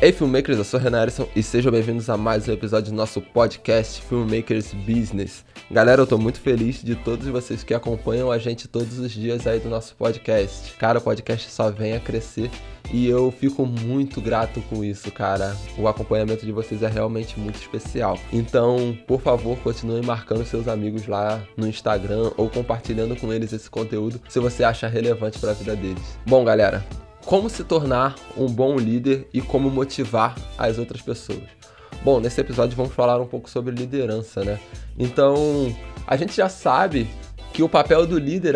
Ei, filmmakers, eu sou Renan Erison e sejam bem-vindos a mais um episódio do nosso podcast Filmmakers Business. Galera, eu tô muito feliz de todos vocês que acompanham a gente todos os dias aí do nosso podcast. Cara, o podcast só vem a crescer e eu fico muito grato com isso, cara. O acompanhamento de vocês é realmente muito especial. Então, por favor, continuem marcando seus amigos lá no Instagram ou compartilhando com eles esse conteúdo se você acha relevante para a vida deles. Bom, galera, como se tornar um bom líder e como motivar as outras pessoas. Bom, nesse episódio vamos falar um pouco sobre liderança, né? Então, a gente já sabe que o papel do líder,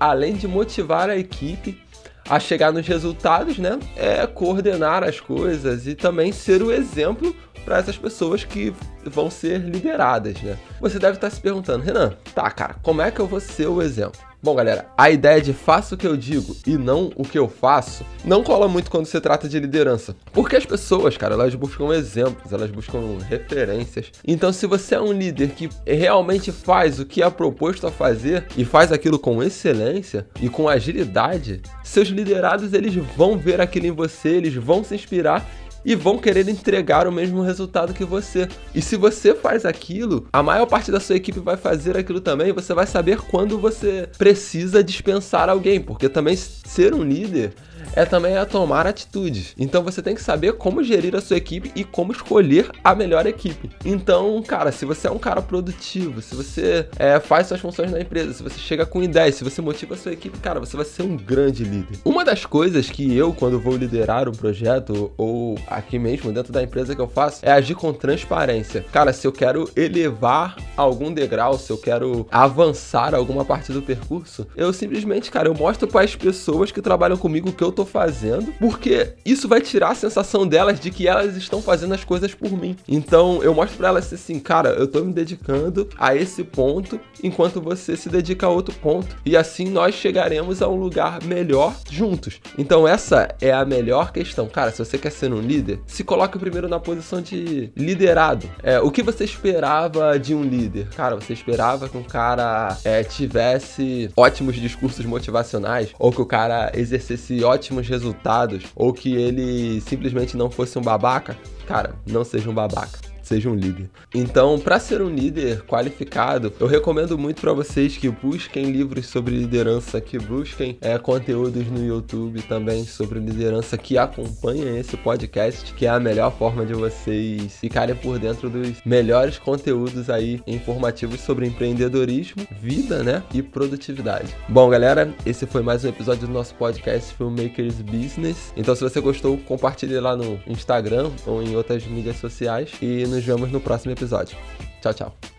além de motivar a equipe a chegar nos resultados, né, é coordenar as coisas e também ser o exemplo para essas pessoas que vão ser lideradas, né? Você deve estar se perguntando, Renan, tá, cara, como é que eu vou ser o exemplo? Bom, galera, a ideia de faça o que eu digo e não o que eu faço não cola muito quando se trata de liderança. Porque as pessoas, cara, elas buscam exemplos, elas buscam referências. Então, se você é um líder que realmente faz o que é proposto a fazer e faz aquilo com excelência e com agilidade, seus liderados eles vão ver aquilo em você, eles vão se inspirar e vão querer entregar o mesmo resultado que você. E se você faz aquilo, a maior parte da sua equipe vai fazer aquilo também. Você vai saber quando você precisa dispensar alguém, porque também ser um líder é também a tomar atitudes. Então você tem que saber como gerir a sua equipe e como escolher a melhor equipe. Então, cara, se você é um cara produtivo, se você é, faz suas funções na empresa, se você chega com ideias, se você motiva a sua equipe, cara, você vai ser um grande líder. Uma das coisas que eu, quando vou liderar um projeto ou aqui mesmo dentro da empresa que eu faço, é agir com transparência. Cara, se eu quero elevar algum degrau, se eu quero avançar alguma parte do percurso, eu simplesmente, cara, eu mostro para as pessoas que trabalham comigo o que eu tô fazendo, porque isso vai tirar a sensação delas de que elas estão fazendo as coisas por mim. Então eu mostro para elas assim, cara, eu tô me dedicando a esse ponto enquanto você se dedica a outro ponto. E assim nós chegaremos a um lugar melhor juntos. Então essa é a melhor questão. Cara, se você quer ser um líder, se coloque primeiro na posição de liderado. É, o que você esperava de um líder? Cara, você esperava que um cara é, tivesse ótimos discursos motivacionais ou que o cara exercesse ótimos ótimos resultados ou que ele simplesmente não fosse um babaca, cara, não seja um babaca seja um líder. Então, para ser um líder qualificado, eu recomendo muito para vocês que busquem livros sobre liderança, que busquem é, conteúdos no YouTube também sobre liderança, que acompanhem esse podcast, que é a melhor forma de vocês ficarem por dentro dos melhores conteúdos aí informativos sobre empreendedorismo, vida, né, e produtividade. Bom, galera, esse foi mais um episódio do nosso podcast Filmmakers Business. Então, se você gostou, compartilhe lá no Instagram ou em outras mídias sociais e nos vemos no próximo episódio. Tchau, tchau.